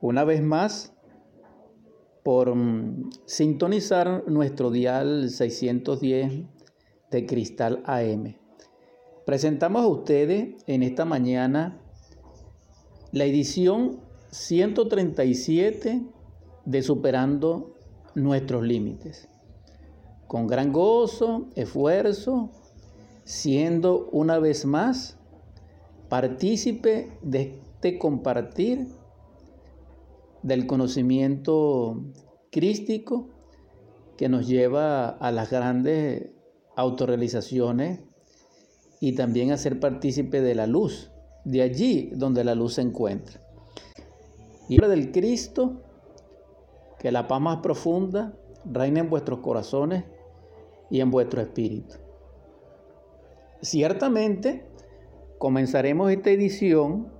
una vez más por mm, sintonizar nuestro dial 610 de Cristal AM. Presentamos a ustedes en esta mañana la edición 137 de Superando nuestros límites. Con gran gozo, esfuerzo, siendo una vez más partícipe de este compartir del conocimiento crístico que nos lleva a las grandes autorrealizaciones y también a ser partícipe de la luz, de allí donde la luz se encuentra. Y del Cristo, que la paz más profunda reine en vuestros corazones y en vuestro espíritu. Ciertamente, comenzaremos esta edición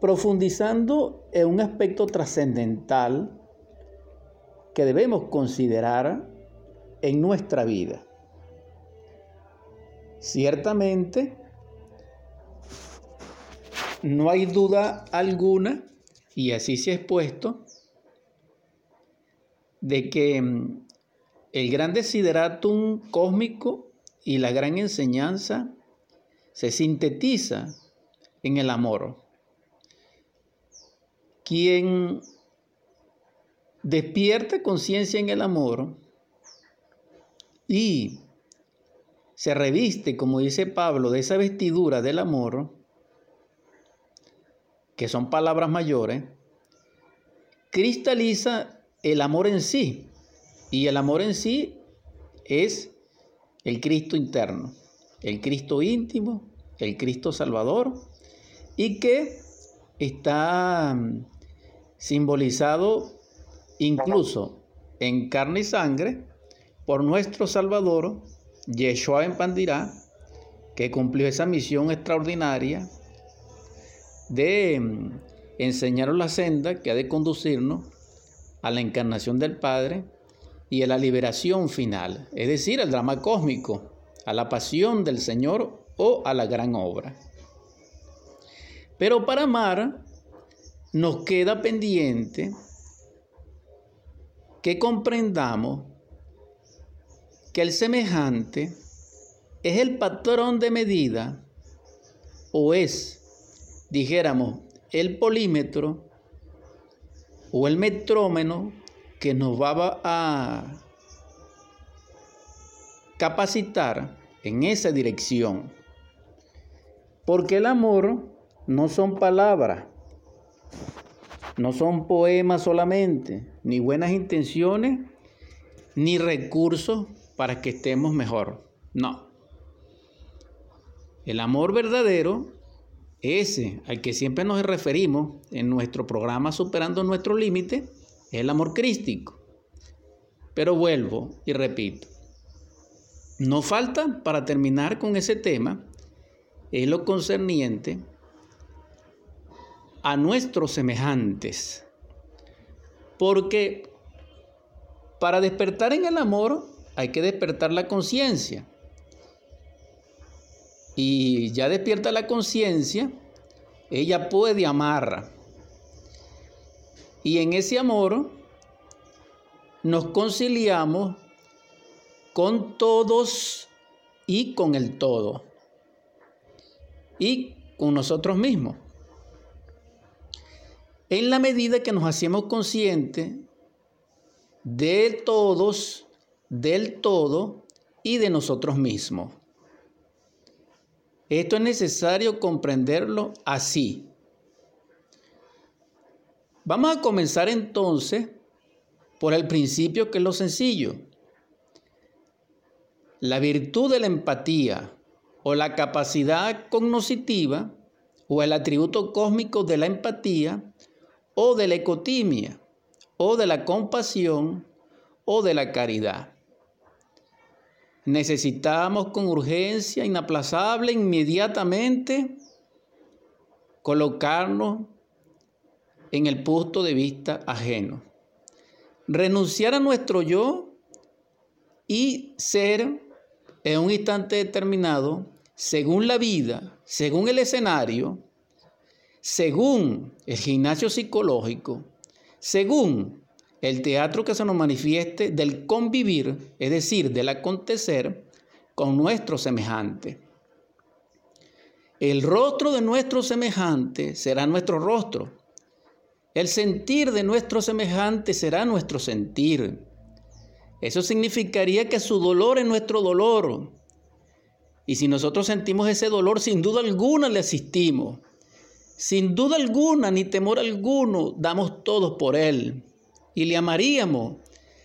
profundizando en un aspecto trascendental que debemos considerar en nuestra vida. Ciertamente, no hay duda alguna, y así se ha expuesto, de que mm, el gran desideratum cósmico y la gran enseñanza se sintetiza en el amor. Quien despierta conciencia en el amor y se reviste, como dice Pablo, de esa vestidura del amor, que son palabras mayores, cristaliza el amor en sí. Y el amor en sí es el Cristo interno, el Cristo íntimo, el Cristo Salvador, y que está simbolizado incluso en carne y sangre por nuestro Salvador, Yeshua en Pandirá, que cumplió esa misión extraordinaria de mm, enseñarnos la senda que ha de conducirnos a la encarnación del Padre y a la liberación final, es decir, al drama cósmico, a la pasión del Señor o a la gran obra. Pero para amar nos queda pendiente que comprendamos que el semejante es el patrón de medida o es, dijéramos, el polímetro o el metrómeno que nos va a capacitar en esa dirección. Porque el amor no son palabras, no son poemas solamente, ni buenas intenciones, ni recursos para que estemos mejor. No. El amor verdadero, ese al que siempre nos referimos en nuestro programa Superando nuestro límite, es el amor crístico. Pero vuelvo y repito, no falta para terminar con ese tema, es lo concerniente a nuestros semejantes. Porque para despertar en el amor hay que despertar la conciencia. Y ya despierta la conciencia, ella puede amar. Y en ese amor nos conciliamos con todos y con el todo. Y con nosotros mismos. En la medida que nos hacemos conscientes de todos, del todo y de nosotros mismos. Esto es necesario comprenderlo así. Vamos a comenzar entonces por el principio que es lo sencillo. La virtud de la empatía o la capacidad cognoscitiva o el atributo cósmico de la empatía o de la ecotimia o de la compasión o de la caridad. Necesitamos con urgencia inaplazable inmediatamente colocarnos en el punto de vista ajeno. Renunciar a nuestro yo y ser en un instante determinado, según la vida, según el escenario, según el gimnasio psicológico, según el teatro que se nos manifieste del convivir, es decir, del acontecer con nuestro semejante. El rostro de nuestro semejante será nuestro rostro. El sentir de nuestro semejante será nuestro sentir. Eso significaría que su dolor es nuestro dolor. Y si nosotros sentimos ese dolor, sin duda alguna le asistimos. Sin duda alguna, ni temor alguno, damos todos por él. Y le amaríamos.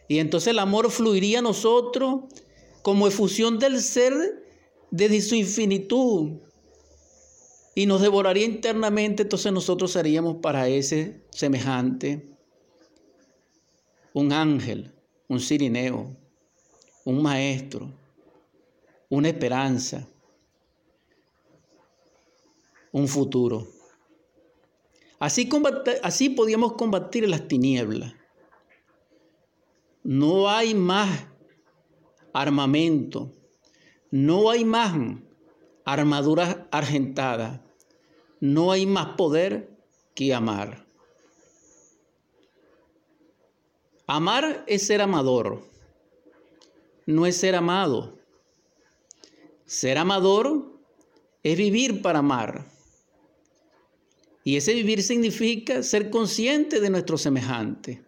Y entonces el amor fluiría a nosotros como efusión del ser desde su infinitud y nos devoraría internamente, entonces nosotros seríamos para ese semejante un ángel, un sirineo, un maestro, una esperanza, un futuro. Así, así podíamos combatir las tinieblas. No hay más armamento, no hay más armaduras argentadas, no hay más poder que amar. Amar es ser amador, no es ser amado. Ser amador es vivir para amar. Y ese vivir significa ser consciente de nuestro semejante.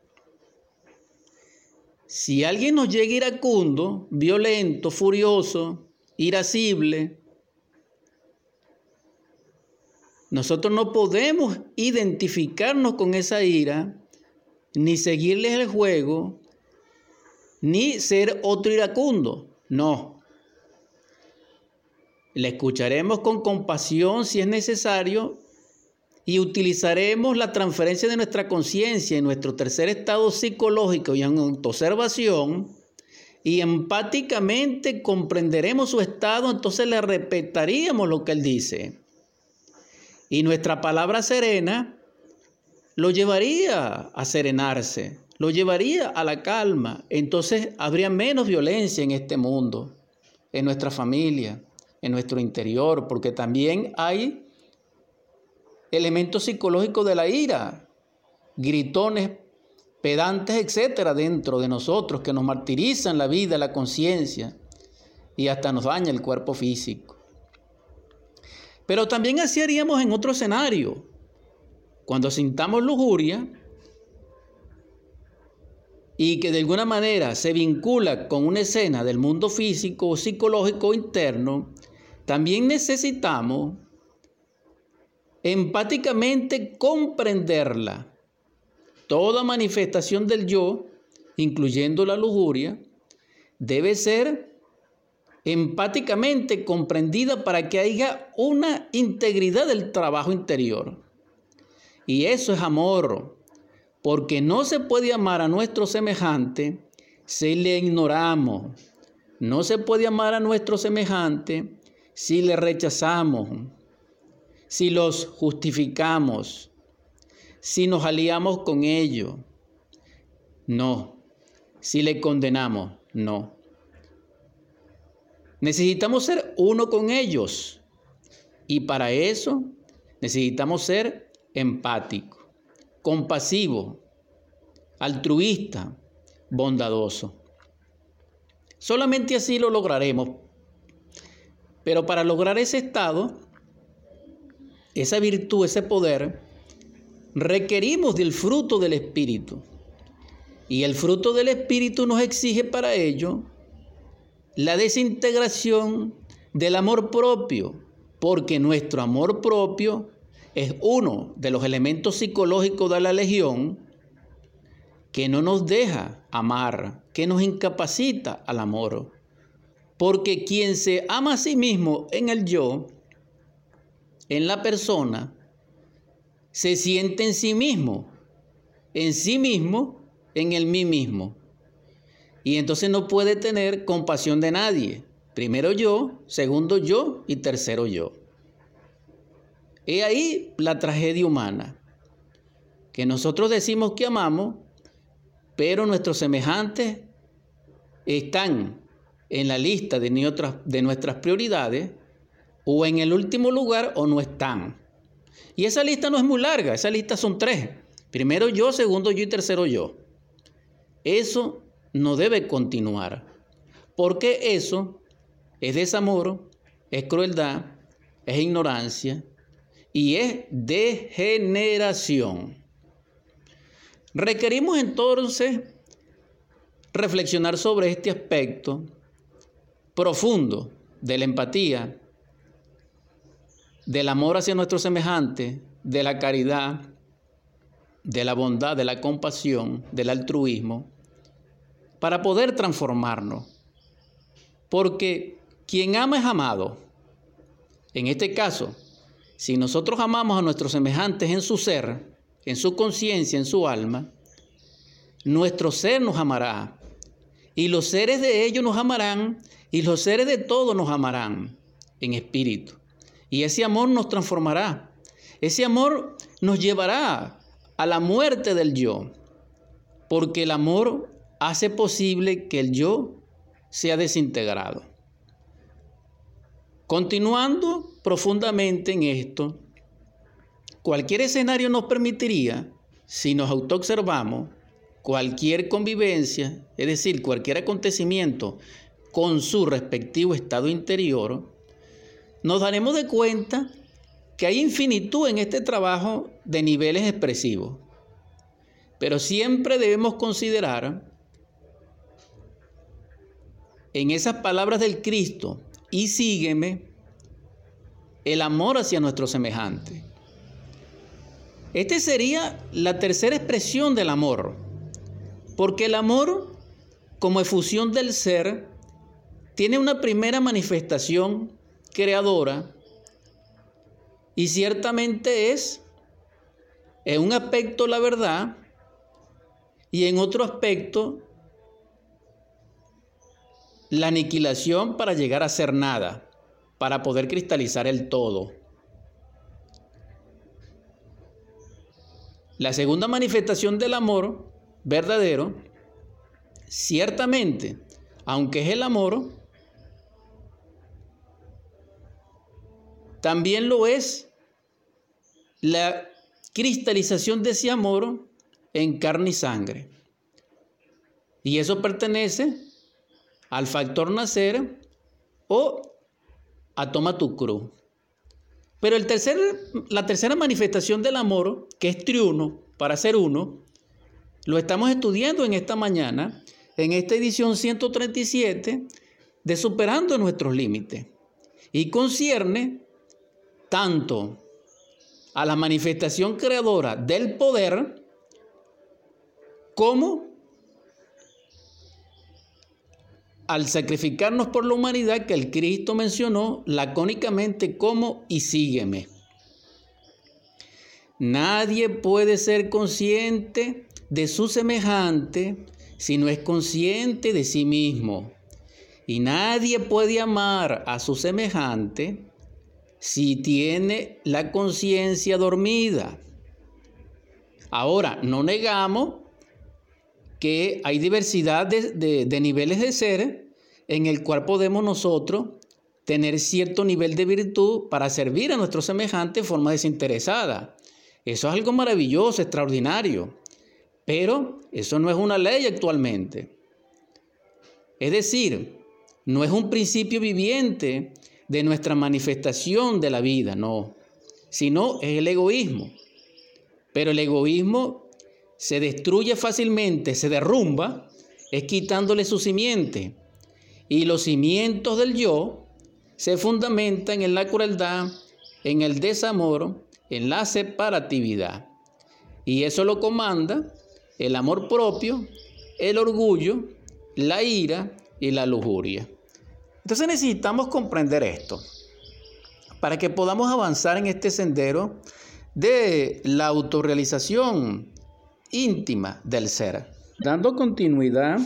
Si alguien nos llega iracundo, violento, furioso, irascible, nosotros no podemos identificarnos con esa ira, ni seguirles el juego, ni ser otro iracundo. No. Le escucharemos con compasión si es necesario y utilizaremos la transferencia de nuestra conciencia en nuestro tercer estado psicológico y en autoobservación y empáticamente comprenderemos su estado, entonces le respetaríamos lo que él dice. Y nuestra palabra serena lo llevaría a serenarse, lo llevaría a la calma. Entonces habría menos violencia en este mundo, en nuestra familia, en nuestro interior, porque también hay elementos psicológicos de la ira, gritones, pedantes, etcétera, dentro de nosotros que nos martirizan la vida, la conciencia y hasta nos daña el cuerpo físico. Pero también así haríamos en otro escenario. Cuando sintamos lujuria y que de alguna manera se vincula con una escena del mundo físico o psicológico interno, también necesitamos empáticamente comprenderla. Toda manifestación del yo, incluyendo la lujuria, debe ser empáticamente comprendida para que haya una integridad del trabajo interior. Y eso es amor, porque no se puede amar a nuestro semejante si le ignoramos. No se puede amar a nuestro semejante si le rechazamos, si los justificamos, si nos aliamos con ellos. No, si le condenamos, no. Necesitamos ser uno con ellos. Y para eso necesitamos ser empático, compasivo, altruista, bondadoso. Solamente así lo lograremos. Pero para lograr ese estado, esa virtud, ese poder, requerimos del fruto del Espíritu. Y el fruto del Espíritu nos exige para ello la desintegración del amor propio, porque nuestro amor propio es uno de los elementos psicológicos de la legión que no nos deja amar, que nos incapacita al amor. Porque quien se ama a sí mismo en el yo, en la persona, se siente en sí mismo, en sí mismo, en el mí mismo. Y entonces no puede tener compasión de nadie. Primero yo, segundo yo y tercero yo. He ahí la tragedia humana, que nosotros decimos que amamos, pero nuestros semejantes están en la lista de, de nuestras prioridades o en el último lugar o no están. Y esa lista no es muy larga, esa lista son tres. Primero yo, segundo yo y tercero yo. Eso no debe continuar, porque eso es desamor, es crueldad, es ignorancia y es degeneración. Requerimos entonces reflexionar sobre este aspecto profundo de la empatía, del amor hacia nuestro semejante, de la caridad, de la bondad, de la compasión, del altruismo, para poder transformarnos. Porque quien ama es amado. En este caso, si nosotros amamos a nuestros semejantes en su ser, en su conciencia, en su alma, nuestro ser nos amará. Y los seres de ellos nos amarán y los seres de todos nos amarán en espíritu. Y ese amor nos transformará. Ese amor nos llevará a la muerte del yo. Porque el amor hace posible que el yo sea desintegrado. Continuando profundamente en esto, cualquier escenario nos permitiría, si nos autoobservamos, cualquier convivencia, es decir, cualquier acontecimiento con su respectivo estado interior, nos daremos de cuenta que hay infinitud en este trabajo de niveles expresivos. Pero siempre debemos considerar en esas palabras del Cristo, y sígueme, el amor hacia nuestro semejante. Esta sería la tercera expresión del amor, porque el amor, como efusión del ser, tiene una primera manifestación creadora y ciertamente es en un aspecto la verdad y en otro aspecto la aniquilación para llegar a ser nada, para poder cristalizar el todo. La segunda manifestación del amor verdadero, ciertamente, aunque es el amor, también lo es la cristalización de ese amor en carne y sangre. Y eso pertenece al factor nacer o a toma tu cruz. Pero el tercer, la tercera manifestación del amor, que es triuno, para ser uno, lo estamos estudiando en esta mañana, en esta edición 137 de Superando nuestros límites. Y concierne tanto a la manifestación creadora del poder como al sacrificarnos por la humanidad que el Cristo mencionó lacónicamente como y sígueme. Nadie puede ser consciente de su semejante si no es consciente de sí mismo. Y nadie puede amar a su semejante si tiene la conciencia dormida. Ahora, no negamos que hay diversidad de, niveles de ser en el cual podemos nosotros tener cierto nivel de virtud para servir a nuestro semejante de forma desinteresada. Eso es algo maravilloso, extraordinario, pero eso no es una ley actualmente. Es decir, no es un principio viviente de nuestra manifestación de la vida, no, sino es el egoísmo. Pero el egoísmo se destruye fácilmente, se derrumba, es quitándole su simiente. Y los cimientos del yo se fundamentan en la crueldad, en el desamor, en la separatividad. Y eso lo comanda el amor propio, el orgullo, la ira y la lujuria. Entonces necesitamos comprender esto para que podamos avanzar en este sendero de la autorrealización íntima del ser. Dando continuidad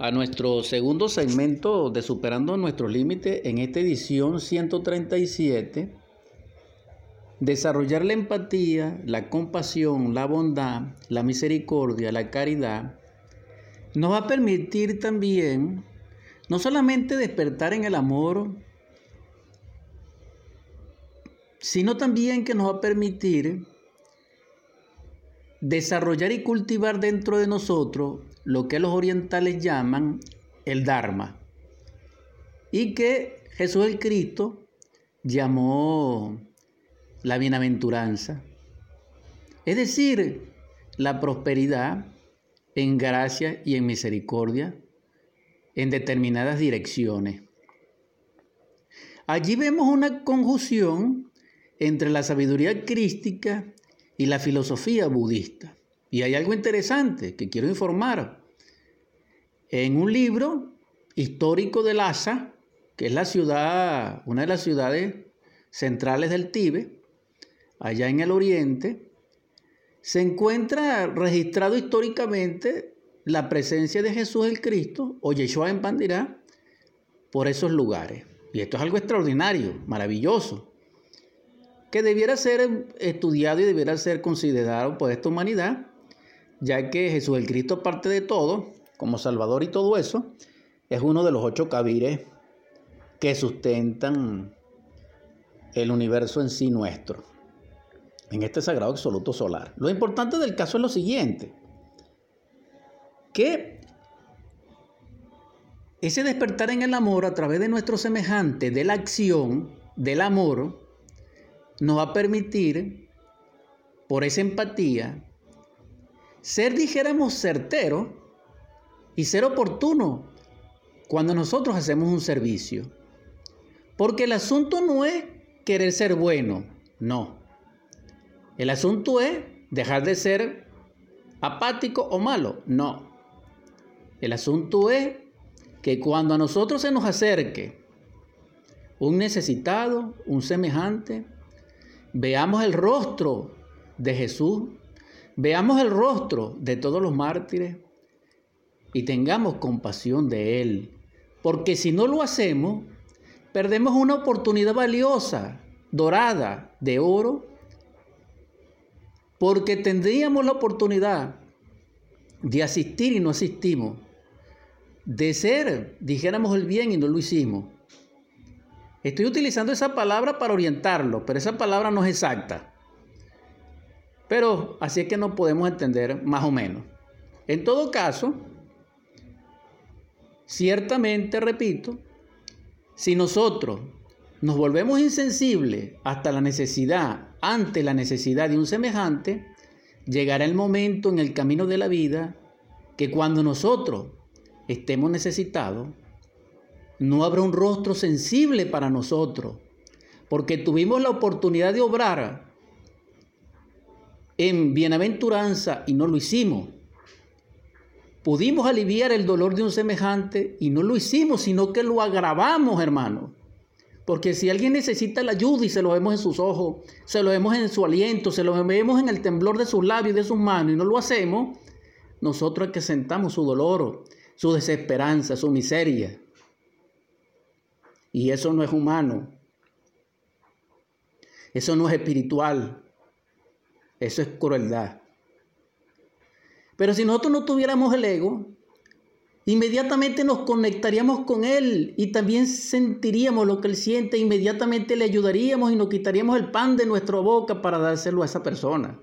a nuestro segundo segmento de Superando nuestros límites en esta edición 137, desarrollar la empatía, la compasión, la bondad, la misericordia, la caridad, nos va a permitir también no solamente despertar en el amor sino también que nos va a permitir desarrollar y cultivar dentro de nosotros lo que los orientales llaman el Dharma. Y que Jesús el Cristo llamó la bienaventuranza, es decir, la prosperidad en gracia y en misericordia en determinadas direcciones. Allí vemos una conjunción entre la sabiduría crística y la filosofía budista. Y hay algo interesante que quiero informar. En un libro histórico de Lhasa, que es la ciudad, una de las ciudades centrales del Tíbet, allá en el oriente, se encuentra registrado históricamente la presencia de Jesús el Cristo o Yeshua en Pandirá por esos lugares. Y esto es algo extraordinario, maravilloso, que debiera ser estudiado y debiera ser considerado por esta humanidad, ya que Jesús el Cristo, aparte de todo, como Salvador y todo eso, es uno de los ocho cabires que sustentan el universo en sí nuestro, en este sagrado absoluto solar. Lo importante del caso es lo siguiente, que ese despertar en el amor a través de nuestro semejante, de la acción, del amor, nos va a permitir, por esa empatía, ser, dijéramos, certero y ser oportuno cuando nosotros hacemos un servicio. Porque el asunto no es querer ser bueno, no. El asunto es dejar de ser apático o malo, no. El asunto es que cuando a nosotros se nos acerque un necesitado, un semejante, veamos el rostro de Jesús, veamos el rostro de todos los mártires y tengamos compasión de Él. Porque si no lo hacemos, perdemos una oportunidad valiosa, dorada, de oro, porque tendríamos la oportunidad de asistir y no asistimos, de ser, dijéramos el bien y no lo hicimos. Estoy utilizando esa palabra para orientarlo, pero esa palabra no es exacta. Pero así es que no podemos entender más o menos. En todo caso, ciertamente, repito, si nosotros nos volvemos insensibles hasta la necesidad, ante la necesidad de un semejante, llegará el momento en el camino de la vida que cuando nosotros estemos necesitados, no habrá un rostro sensible para nosotros, porque tuvimos la oportunidad de obrar en bienaventuranza y no lo hicimos. Pudimos aliviar el dolor de un semejante y no lo hicimos, sino que lo agravamos, hermano. Porque si alguien necesita la ayuda y se lo vemos en sus ojos, se lo vemos en su aliento, se lo vemos en el temblor de sus labios y de sus manos y no lo hacemos, nosotros sentamos su dolor, su desesperanza, su miseria. Y eso no es humano. Eso no es espiritual. Eso es crueldad. Pero si nosotros no tuviéramos el ego, inmediatamente nos conectaríamos con Él y también sentiríamos lo que Él siente, inmediatamente le ayudaríamos y nos quitaríamos el pan de nuestra boca para dárselo a esa persona.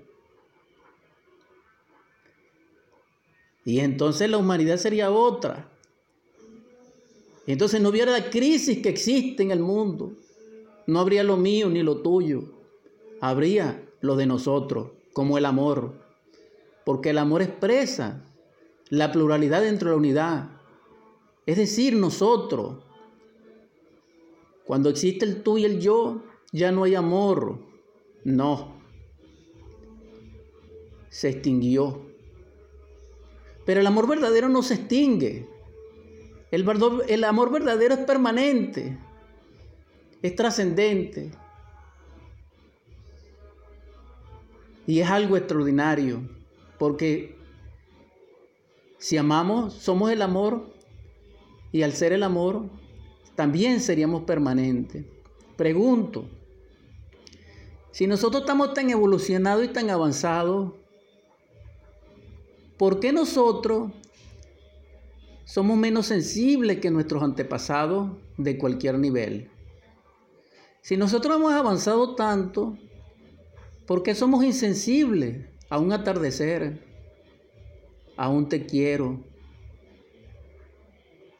Y entonces la humanidad sería otra. Entonces no hubiera la crisis que existe en el mundo. No habría lo mío ni lo tuyo. Habría lo de nosotros, como el amor. Porque el amor expresa la pluralidad dentro de la unidad. Es decir, nosotros. Cuando existe el tú y el yo, ya no hay amor. No. Se extinguió. Pero el amor verdadero no se extingue. El, amor verdadero es permanente, es trascendente. Y es algo extraordinario, porque si amamos, somos el amor, y al ser el amor, también seríamos permanentes. Pregunto, si nosotros estamos tan evolucionados y tan avanzados, ¿Por qué nosotros somos menos sensibles que nuestros antepasados de cualquier nivel? Si nosotros hemos avanzado tanto, ¿por qué somos insensibles a un atardecer, a un te quiero,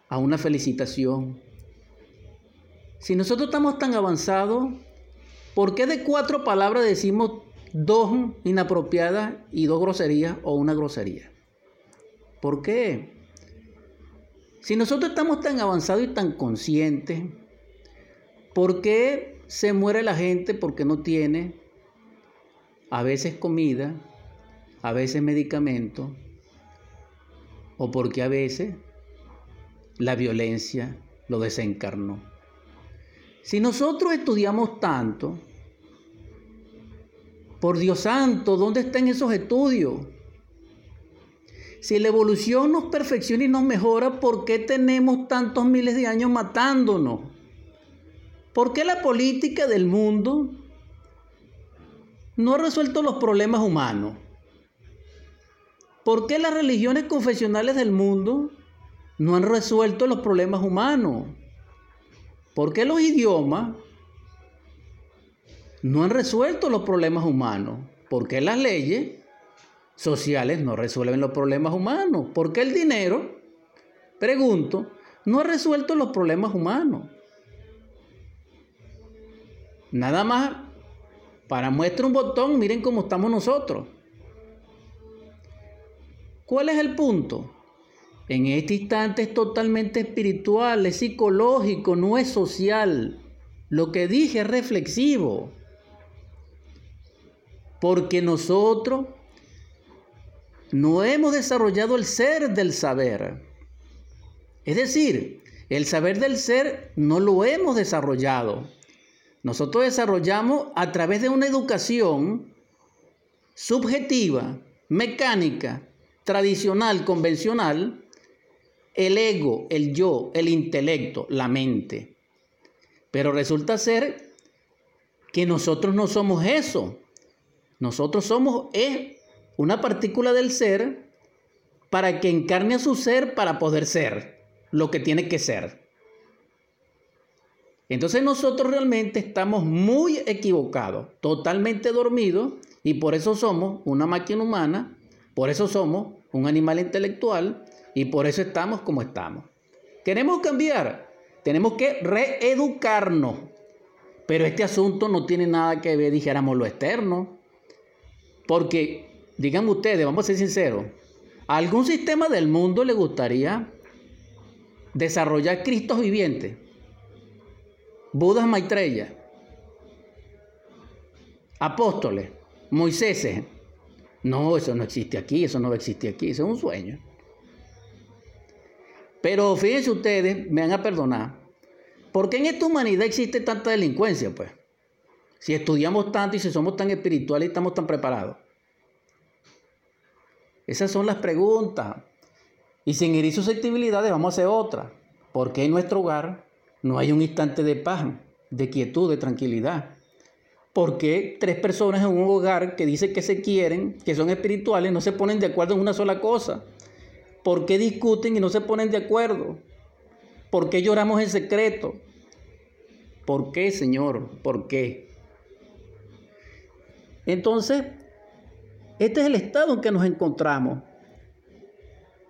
a una felicitación? Si nosotros estamos tan avanzados, ¿por qué de cuatro palabras decimos dos inapropiadas y dos groserías o una grosería? ¿Por qué? Si nosotros estamos tan avanzados y tan conscientes, ¿por qué se muere la gente porque no tiene a veces comida, a veces medicamentos, o porque a veces la violencia lo desencarnó? Si nosotros estudiamos tanto, por Dios santo, ¿dónde están esos estudios? Si la evolución nos perfecciona y nos mejora, ¿por qué tenemos tantos miles de años matándonos? ¿Por qué la política del mundo no ha resuelto los problemas humanos? ¿Por qué las religiones confesionales del mundo no han resuelto los problemas humanos? ¿Por qué los idiomas no han resuelto los problemas humanos? ¿Por qué las leyes sociales no resuelven los problemas humanos? ¿Por qué el dinero, pregunto, no ha resuelto los problemas humanos? Nada más, para muestra un botón, miren cómo estamos nosotros. ¿Cuál es el punto? En este instante es totalmente espiritual, es psicológico, no es social. Lo que dije es reflexivo. Porque nosotros no hemos desarrollado el ser del saber. Es decir, el saber del ser no lo hemos desarrollado. Nosotros desarrollamos a través de una educación subjetiva, mecánica, tradicional, convencional, el ego, el yo, el intelecto, la mente. Pero resulta ser que nosotros no somos eso. Nosotros somos es una partícula del ser para que encarne a su ser para poder ser lo que tiene que ser. Entonces nosotros realmente estamos muy equivocados, totalmente dormidos, y por eso somos una máquina humana, por eso somos un animal intelectual, y por eso estamos como estamos. Queremos cambiar, tenemos que reeducarnos. Pero este asunto no tiene nada que ver, dijéramos, lo externo. Porque, digan ustedes, vamos a ser sinceros, ¿a algún sistema del mundo le gustaría desarrollar Cristos vivientes? Budas Maitreya, apóstoles, Moisés. No, eso no existe aquí, eso no existe aquí, eso es un sueño. Pero fíjense ustedes, me van a perdonar, ¿por qué en esta humanidad existe tanta delincuencia? Pues, si estudiamos tanto y si somos tan espirituales y estamos tan preparados. Esas son las preguntas. Y sin herir susceptibilidades vamos a hacer otra. ¿Por qué en nuestro hogar no hay un instante de paz, de quietud, de tranquilidad? ¿Por qué tres personas en un hogar que dicen que se quieren, que son espirituales, no se ponen de acuerdo en una sola cosa? ¿Por qué discuten y no se ponen de acuerdo? ¿Por qué lloramos en secreto? ¿Por qué, Señor? ¿Por qué? Entonces, este es el estado en que nos encontramos.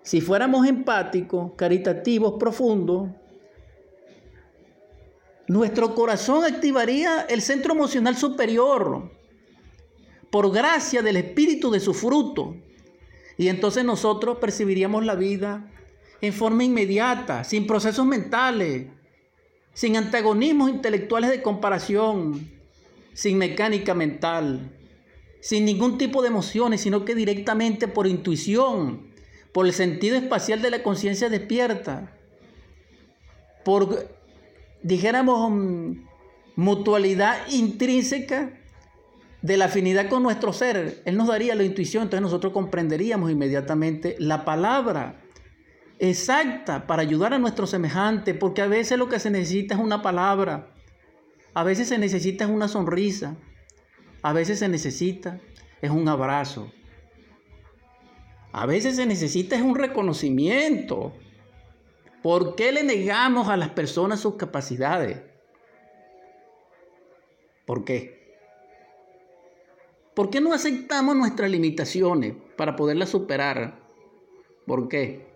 Si fuéramos empáticos, caritativos, profundos, nuestro corazón activaría el centro emocional superior por gracia del espíritu de su fruto. Y entonces nosotros percibiríamos la vida en forma inmediata, sin procesos mentales, sin antagonismos intelectuales de comparación, sin mecánica mental, sin ningún tipo de emociones, sino que directamente por intuición, por el sentido espacial de la conciencia despierta, por, dijéramos, mm, mutualidad intrínseca de la afinidad con nuestro ser, Él nos daría la intuición, entonces nosotros comprenderíamos inmediatamente la palabra exacta para ayudar a nuestro semejante, porque a veces lo que se necesita es una palabra, a veces se necesita es una sonrisa, a veces se necesita es un abrazo, a veces se necesita es un reconocimiento. ¿Por qué le negamos a las personas sus capacidades? ¿Por qué? ¿Por qué no aceptamos nuestras limitaciones para poderlas superar? ¿Por qué?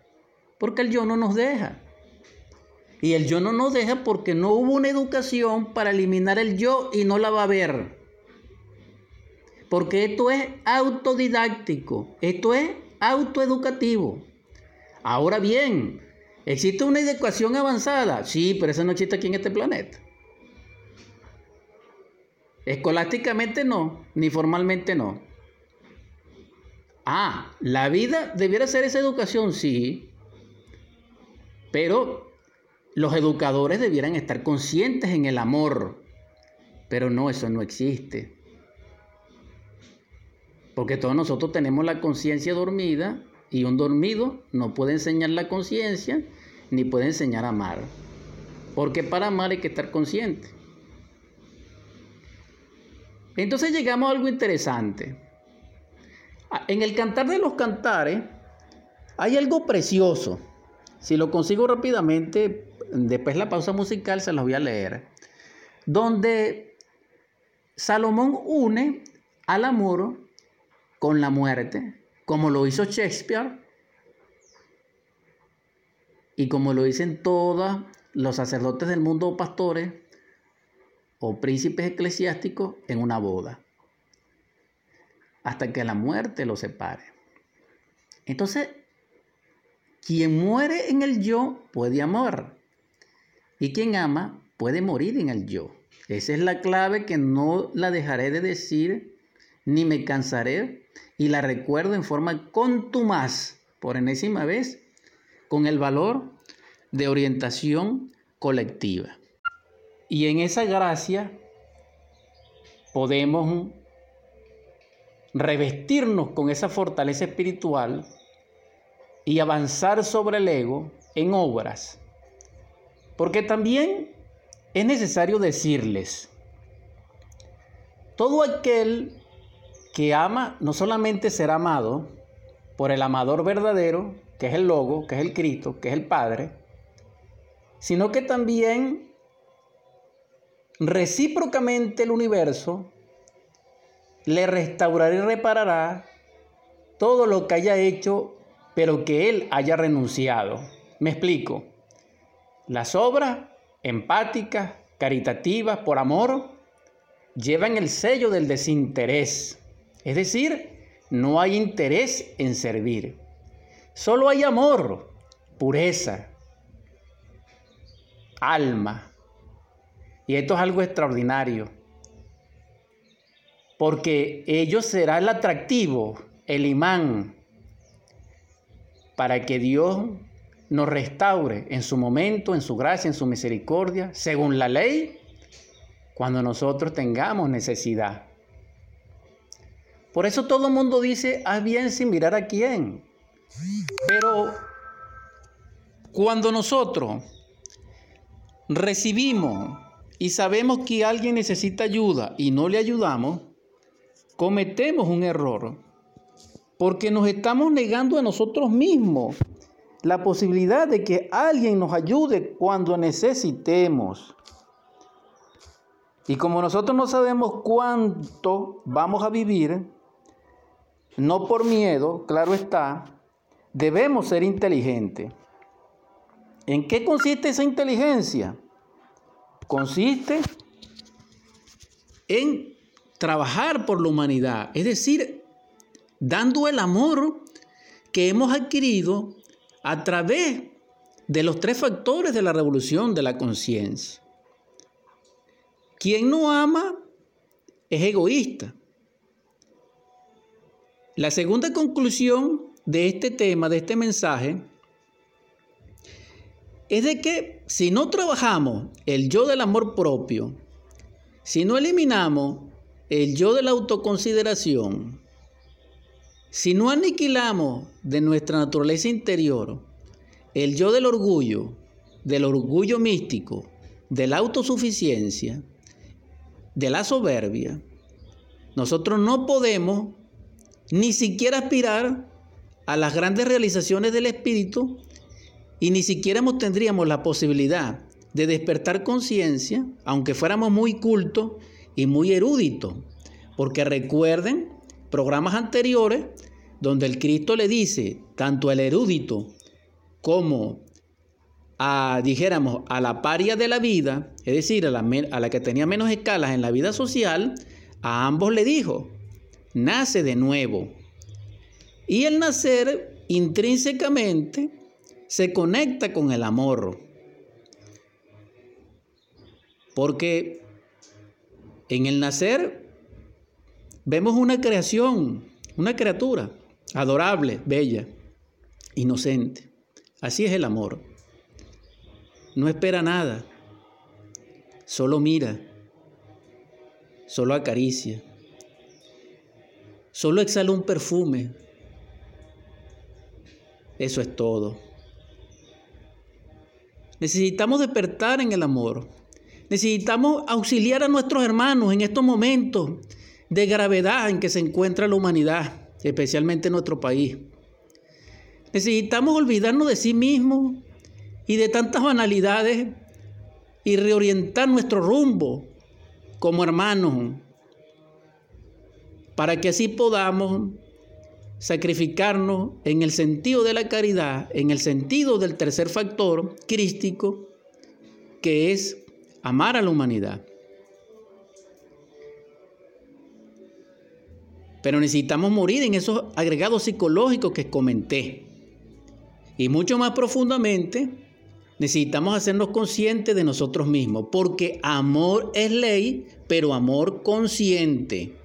Porque el yo no nos deja. Y el yo no nos deja porque no hubo una educación para eliminar el yo y no la va a haber. Porque esto es autodidáctico, esto es autoeducativo. Ahora bien, ¿existe una educación avanzada? Sí, pero esa no existe aquí en este planeta. Escolásticamente no, ni formalmente no. Ah, la vida debiera ser esa educación, sí. Pero los educadores debieran estar conscientes en el amor. Pero no, eso no existe. Porque todos nosotros tenemos la conciencia dormida y un dormido no puede enseñar la conciencia ni puede enseñar a amar. Porque para amar hay que estar consciente. Entonces llegamos a algo interesante. En el cantar de los cantares hay algo precioso. Si lo consigo rápidamente, después la pausa musical se los voy a leer. Donde Salomón une al amor con la muerte, como lo hizo Shakespeare y como lo dicen todos los sacerdotes del mundo o pastores o príncipes eclesiásticos en una boda, hasta que la muerte los separe. Entonces, quien muere en el yo puede amar y quien ama puede morir en el yo. Esa es la clave que no la dejaré de decir ni me cansaré y la recuerdo en forma contumaz, por enésima vez, con el valor de orientación colectiva. Y en esa gracia podemos revestirnos con esa fortaleza espiritual y avanzar sobre el ego en obras. Porque también es necesario decirles, todo aquel que ama no solamente será amado por el amador verdadero, que es el Logo, que es el Cristo, que es el Padre, sino que también recíprocamente el universo le restaurará y reparará todo lo que haya hecho, pero que él haya renunciado. Me explico. Las obras empáticas, caritativas, por amor, llevan el sello del desinterés. Es decir, no hay interés en servir. Solo hay amor, pureza, alma. Y esto es algo extraordinario. Porque ello será el atractivo, el imán, para que Dios nos restaure en su momento, en su gracia, en su misericordia, según la ley, cuando nosotros tengamos necesidad. Por eso todo el mundo dice, haz bien sin mirar a quién. Pero cuando nosotros recibimos y sabemos que alguien necesita ayuda y no le ayudamos, cometemos un error. Porque nos estamos negando a nosotros mismos la posibilidad de que alguien nos ayude cuando necesitemos. Y como nosotros no sabemos cuánto vamos a vivir, no por miedo, claro está, debemos ser inteligentes. ¿En qué consiste esa inteligencia? Consiste en trabajar por la humanidad, es decir, dando el amor que hemos adquirido a través de los tres factores de la revolución de la conciencia. Quien no ama es egoísta. La segunda conclusión de este tema, de este mensaje, es de que si no trabajamos el yo del amor propio, si no eliminamos el yo de la autoconsideración, si no aniquilamos de nuestra naturaleza interior el yo del orgullo, del orgullo místico, de la autosuficiencia, de la soberbia, nosotros no podemos ni siquiera aspirar a las grandes realizaciones del espíritu y ni siquiera tendríamos la posibilidad de despertar conciencia, aunque fuéramos muy cultos y muy erudito, porque recuerden programas anteriores donde el Cristo le dice tanto al erudito como a, dijéramos, a la paria de la vida, es decir, a la, a la que tenía menos escalas en la vida social, a ambos le dijo, nace de nuevo. Y el nacer intrínsecamente se conecta con el amor. Porque en el nacer vemos una creación, una criatura adorable, bella, inocente. Así es el amor. No espera nada, solo mira, solo acaricia, solo exhala un perfume. Eso es todo. Necesitamos despertar en el amor. Necesitamos auxiliar a nuestros hermanos en estos momentos de gravedad en que se encuentra la humanidad, especialmente en nuestro país. Necesitamos olvidarnos de sí mismos y de tantas banalidades y reorientar nuestro rumbo como hermanos para que así podamos sacrificarnos en el sentido de la caridad, en el sentido del tercer factor crístico, que es amar a la humanidad. Pero necesitamos morir en esos agregados psicológicos que comenté. Y mucho más profundamente, necesitamos hacernos conscientes de nosotros mismos, porque amor es ley, pero amor consciente.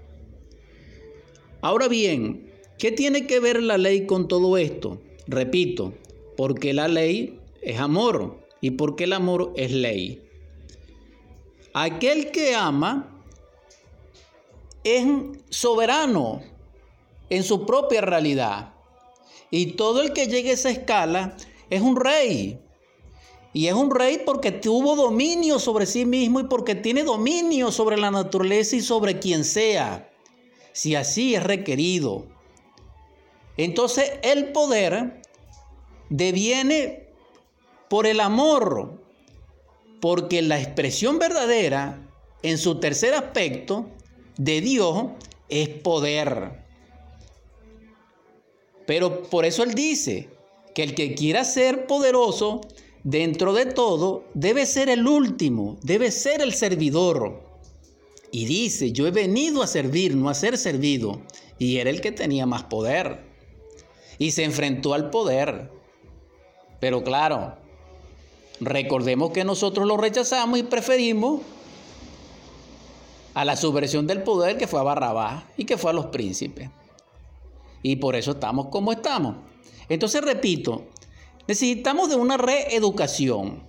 Ahora bien, ¿qué tiene que ver la ley con todo esto? Repito, porque la ley es amor y porque el amor es ley. Aquel que ama es soberano en su propia realidad. Y todo el que llegue a esa escala es un rey. Y es un rey porque tuvo dominio sobre sí mismo y porque tiene dominio sobre la naturaleza y sobre quien sea, si así es requerido. Entonces el poder deviene por el amor, porque la expresión verdadera en su tercer aspecto de Dios es poder. Pero por eso él dice que el que quiera ser poderoso dentro de todo debe ser el último, debe ser el servidor. Y dice, yo he venido a servir, no a ser servido. Y era el que tenía más poder. Y se enfrentó al poder. Pero claro, recordemos que nosotros lo rechazamos y preferimos a la subversión del poder que fue a Barrabás y que fue a los príncipes. Y por eso estamos como estamos. Entonces, repito, necesitamos de una reeducación.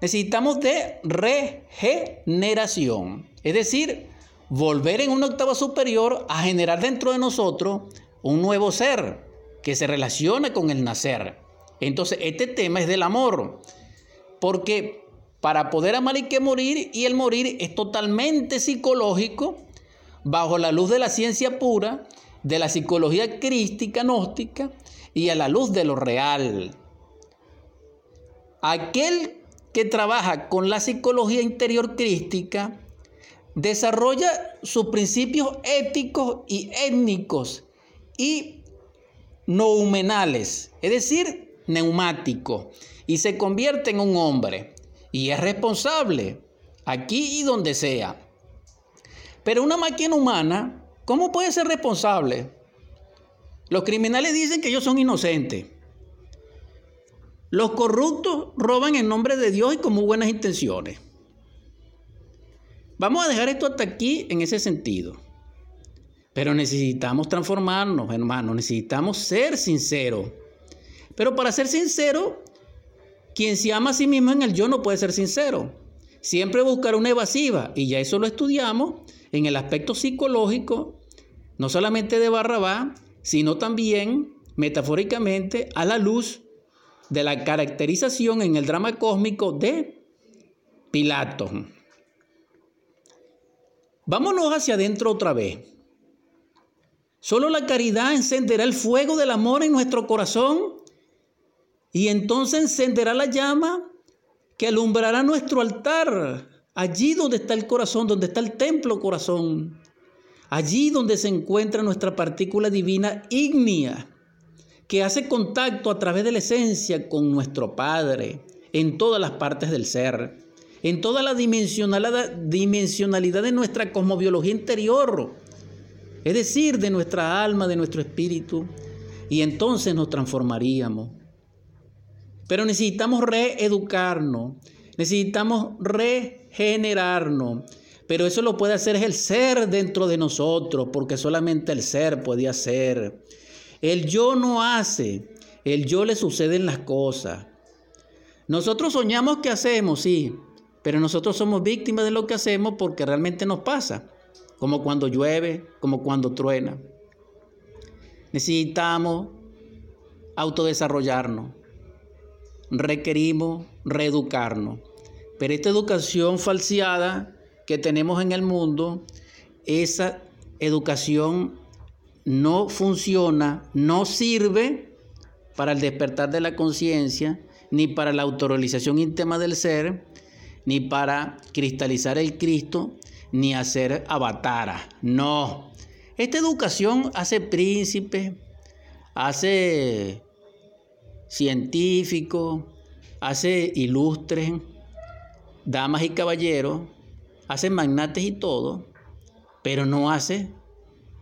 Necesitamos de regeneración. Es decir, volver en una octava superior a generar dentro de nosotros un nuevo ser que se relaciona con el nacer. Entonces, este tema es del amor. Porque para poder amar hay que morir y el morir es totalmente psicológico bajo la luz de la ciencia pura, de la psicología crística, gnóstica y a la luz de lo real. Aquel que trabaja con la psicología interior crística desarrolla sus principios éticos y étnicos y noumenales, es decir, neumáticos, y se convierte en un hombre y es responsable aquí y donde sea. Pero una máquina humana, ¿cómo puede ser responsable? Los criminales dicen que ellos son inocentes. Los corruptos roban en nombre de Dios y con muy buenas intenciones. Vamos a dejar esto hasta aquí en ese sentido. Pero necesitamos transformarnos, hermanos. Necesitamos ser sinceros. Pero para ser sincero, quien se ama a sí mismo en el yo no puede ser sincero. Siempre buscará una evasiva. Y ya eso lo estudiamos en el aspecto psicológico, no solamente de Barrabá, sino también metafóricamente a la luz de la caracterización en el drama cósmico de Pilato. Vámonos hacia adentro otra vez. Solo la caridad encenderá el fuego del amor en nuestro corazón y entonces encenderá la llama que alumbrará nuestro altar allí donde está el corazón, donde está el templo corazón, allí donde se encuentra nuestra partícula divina ígnea, que hace contacto a través de la esencia con nuestro Padre en todas las partes del ser, en toda la dimensionalidad, de nuestra cosmobiología interior, es decir, de nuestra alma, de nuestro espíritu, y entonces nos transformaríamos. Pero necesitamos reeducarnos, necesitamos regenerarnos. Pero eso lo puede hacer el ser dentro de nosotros, porque solamente el ser puede hacer. El yo no hace, el yo le suceden las cosas. Nosotros soñamos que hacemos, sí, pero nosotros somos víctimas de lo que hacemos porque realmente nos pasa, como cuando llueve, como cuando truena. Necesitamos autodesarrollarnos, requerimos reeducarnos. Pero esta educación falseada que tenemos en el mundo, esa educación no funciona, no sirve para el despertar de la conciencia, ni para la autorrealización íntima del ser, ni para cristalizar el Cristo, ni hacer avatara. No. Esta educación hace príncipe, hace científico, hace ilustres, damas y caballeros, hace magnates y todo, pero no hace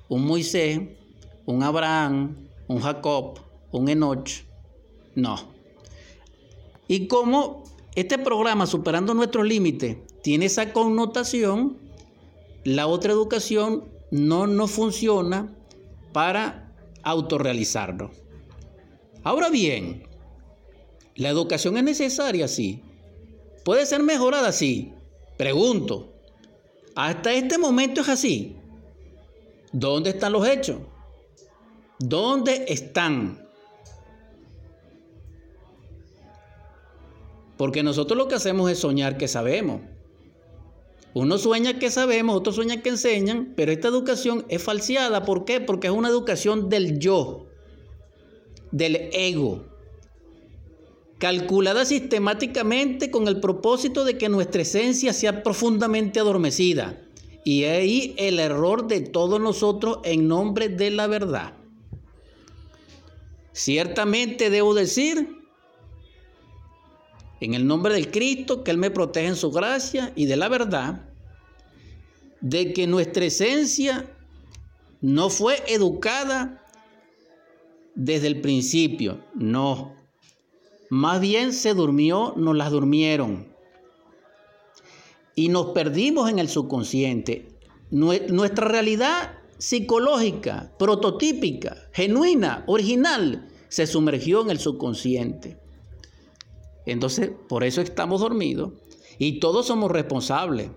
un Moisés, un Abraham, un Jacob, un Enoch. No. Y como este programa, Superando Nuestros Límites, tiene esa connotación, la otra educación no nos funciona para autorrealizarnos. Ahora bien, la educación es necesaria, sí. ¿Puede ser mejorada? Sí. Pregunto, ¿hasta este momento es así? ¿Dónde están los hechos? ¿Dónde están? Porque nosotros lo que hacemos es soñar que sabemos. Uno sueña que sabemos, otro sueña que enseñan, pero esta educación es falseada. ¿Por qué? Porque es una educación del yo del ego, calculada sistemáticamente con el propósito de que nuestra esencia sea profundamente adormecida. Y ahí el error de todos nosotros en nombre de la verdad. Ciertamente debo decir, en el nombre del Cristo, que Él me protege en su gracia y de la verdad, de que nuestra esencia no fue educada desde el principio. No. Más bien se durmió, nos las durmieron. Y nos perdimos en el subconsciente. Nuestra realidad psicológica, prototípica, genuina, original, se sumergió en el subconsciente. Entonces, por eso estamos dormidos y todos somos responsables.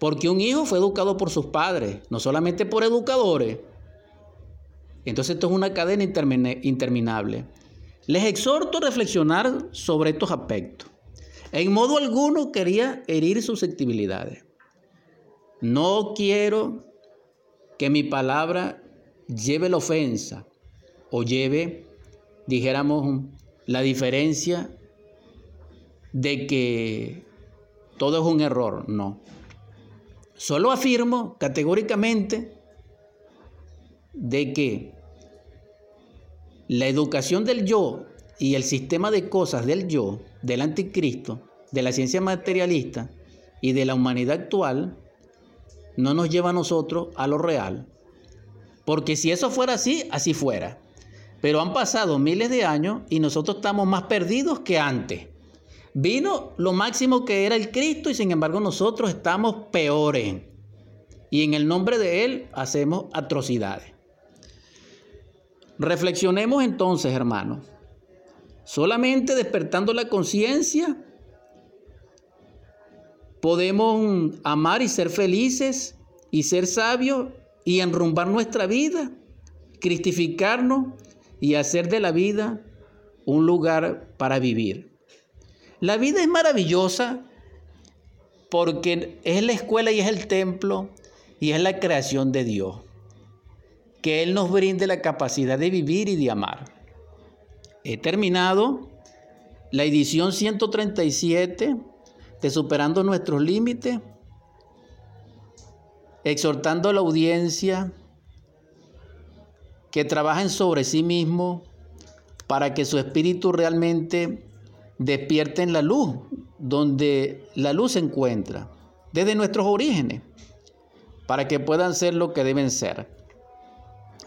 Porque un hijo fue educado por sus padres, no solamente por educadores, entonces esto es una cadena interminable. Les exhorto a reflexionar sobre estos aspectos. En modo alguno quería herir susceptibilidades. No quiero que mi palabra lleve la ofensa o lleve, dijéramos, la diferencia de que todo es un error. No. Solo afirmo categóricamente de que la educación del yo y el sistema de cosas del yo, del anticristo, de la ciencia materialista y de la humanidad actual, no nos lleva a nosotros a lo real. Porque si eso fuera así, así fuera. Pero han pasado miles de años y nosotros estamos más perdidos que antes. Vino lo máximo que era el Cristo y sin embargo nosotros estamos peores. Y en el nombre de Él hacemos atrocidades. Reflexionemos entonces, hermanos. Solamente despertando la conciencia podemos amar y ser felices y ser sabios y enrumbar nuestra vida, cristificarnos y hacer de la vida un lugar para vivir. La vida es maravillosa porque es la escuela y es el templo y es la creación de Dios que Él nos brinde la capacidad de vivir y de amar. He terminado la edición 137 de Superando Nuestros Límites, exhortando a la audiencia que trabajen sobre sí mismo para que su espíritu realmente despierte en la luz, donde la luz se encuentra, desde nuestros orígenes, para que puedan ser lo que deben ser.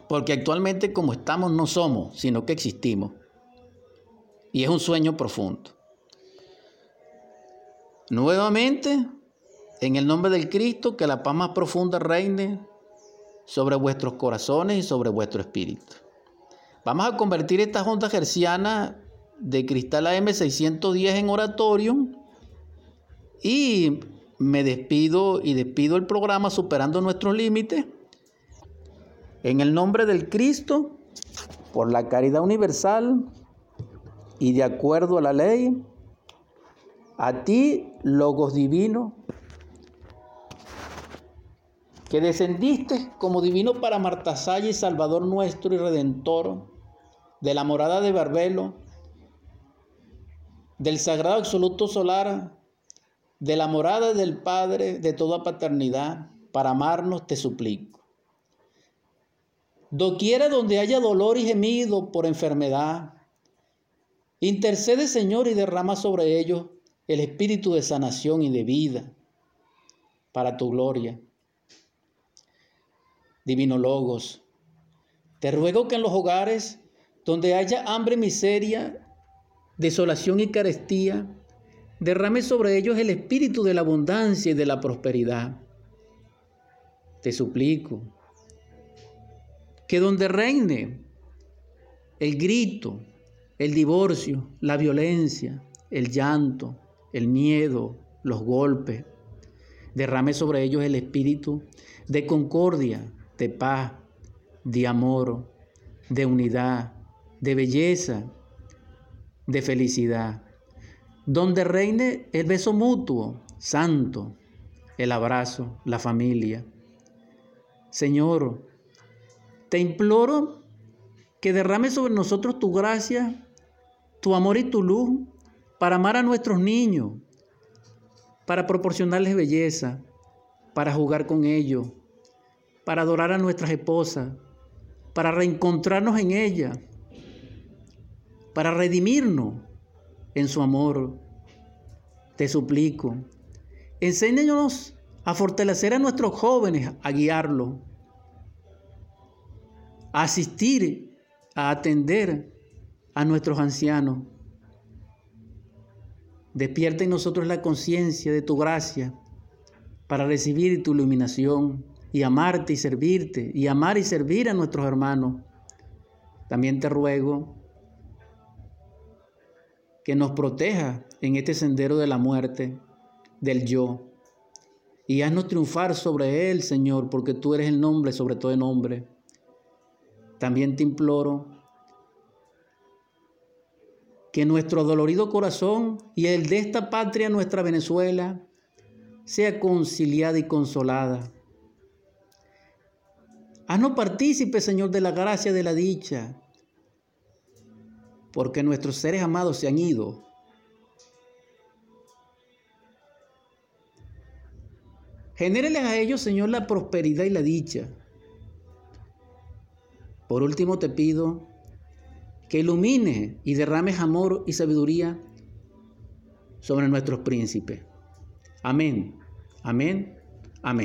Porque actualmente como estamos no somos, sino que existimos. Y es un sueño profundo. Nuevamente, en el nombre del Cristo, que la paz más profunda reine sobre vuestros corazones y sobre vuestro espíritu. Vamos a convertir esta onda gerciana de cristal AM610 en oratorio y me despido y despido el programa superando nuestros límites. En el nombre del Cristo, por la caridad universal y de acuerdo a la ley, a ti, Logos Divino, que descendiste como divino para Martasaya y Salvador nuestro y Redentor, de la morada de Barbelo, del sagrado absoluto solar, de la morada del Padre de toda paternidad, para amarnos te suplico. Doquiera donde haya dolor y gemido por enfermedad, intercede Señor y derrama sobre ellos el espíritu de sanación y de vida para tu gloria. Divino Logos, te ruego que en los hogares donde haya hambre, miseria, desolación y carestía, derrame sobre ellos el espíritu de la abundancia y de la prosperidad. Te suplico que donde reine el grito, el divorcio, la violencia, el llanto, el miedo, los golpes. Derrame sobre ellos el espíritu de concordia, de paz, de amor, de unidad, de belleza, de felicidad. Donde reine el beso mutuo, santo, el abrazo, la familia. Señor, te imploro que derrame sobre nosotros tu gracia, tu amor y tu luz para amar a nuestros niños, para proporcionarles belleza, para jugar con ellos, para adorar a nuestras esposas, para reencontrarnos en ellas, para redimirnos en su amor. Te suplico, enséñanos a fortalecer a nuestros jóvenes, a guiarlos, a asistir, a atender a nuestros ancianos Despierta en nosotros la conciencia de tu gracia para recibir tu iluminación y amarte y servirte y amar y servir a nuestros hermanos. También te ruego que nos proteja en este sendero de la muerte, del yo, y haznos triunfar sobre él, Señor, porque tú eres el nombre sobre todo el nombre. También te imploro que nuestro dolorido corazón y el de esta patria, nuestra Venezuela, sea conciliada y consolada. Haznos partícipe, Señor, de la gracia de la dicha, porque nuestros seres amados se han ido. Genéreles a ellos, Señor, la prosperidad y la dicha. Por último te pido que ilumine y derrame amor y sabiduría sobre nuestros príncipes. Amén, amén